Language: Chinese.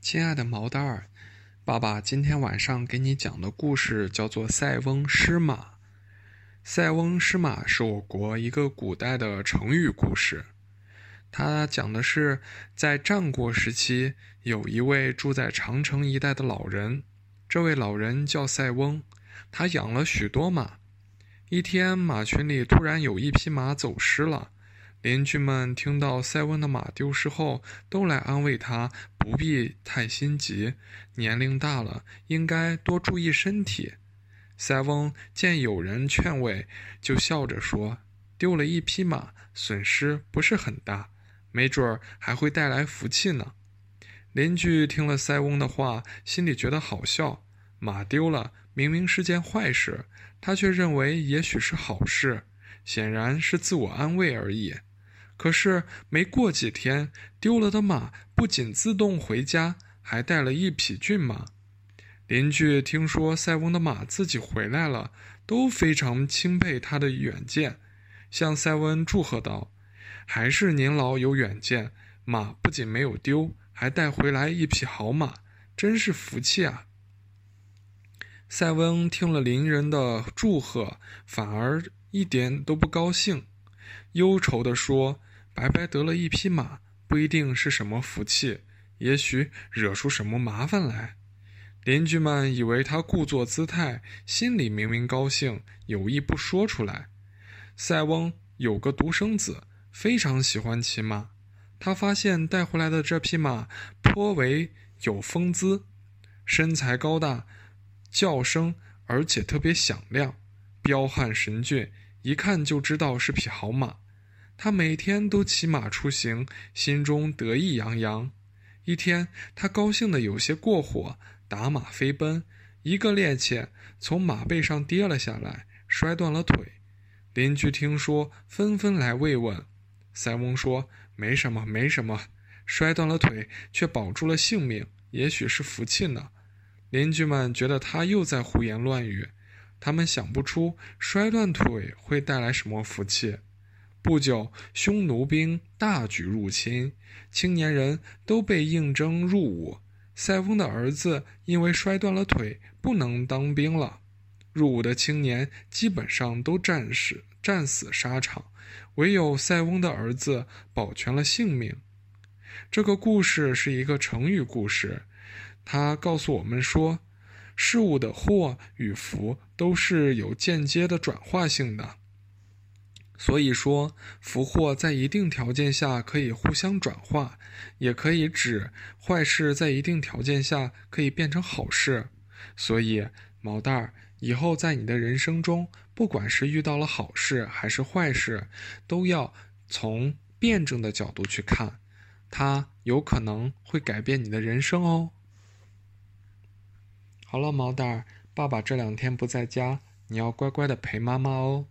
亲爱的毛蛋儿，爸爸今天晚上给你讲的故事叫做《塞翁失马》。塞翁失马是我国一个古代的成语故事，它讲的是在战国时期，有一位住在长城一带的老人，这位老人叫塞翁，他养了许多马。一天，马群里突然有一匹马走失了。邻居们听到塞翁的马丢失后，都来安慰他，不必太心急，年龄大了，应该多注意身体。塞翁见有人劝慰，就笑着说：“丢了一匹马，损失不是很大，没准儿还会带来福气呢。”邻居听了塞翁的话，心里觉得好笑。马丢了，明明是件坏事，他却认为也许是好事，显然是自我安慰而已。可是没过几天，丢了的马不仅自动回家，还带了一匹骏马。邻居听说塞翁的马自己回来了，都非常钦佩他的远见，向塞翁祝贺道：“还是您老有远见，马不仅没有丢，还带回来一匹好马，真是福气啊！”塞翁听了邻人的祝贺，反而一点都不高兴，忧愁地说。白白得了一匹马，不一定是什么福气，也许惹出什么麻烦来。邻居们以为他故作姿态，心里明明高兴，有意不说出来。塞翁有个独生子，非常喜欢骑马。他发现带回来的这匹马颇为有风姿，身材高大，叫声而且特别响亮，彪悍神俊，一看就知道是匹好马。他每天都骑马出行，心中得意洋洋。一天，他高兴得有些过火，打马飞奔，一个趔趄，从马背上跌了下来，摔断了腿。邻居听说，纷纷来慰问。塞翁说：“没什么，没什么，摔断了腿却保住了性命，也许是福气呢。”邻居们觉得他又在胡言乱语，他们想不出摔断腿会带来什么福气。不久，匈奴兵大举入侵，青年人都被应征入伍。塞翁的儿子因为摔断了腿，不能当兵了。入伍的青年基本上都战死战死沙场，唯有塞翁的儿子保全了性命。这个故事是一个成语故事，它告诉我们说，事物的祸与福都是有间接的转化性的。所以说，福祸在一定条件下可以互相转化，也可以指坏事在一定条件下可以变成好事。所以，毛蛋儿以后在你的人生中，不管是遇到了好事还是坏事，都要从辩证的角度去看，它有可能会改变你的人生哦。好了，毛蛋儿，爸爸这两天不在家，你要乖乖的陪妈妈哦。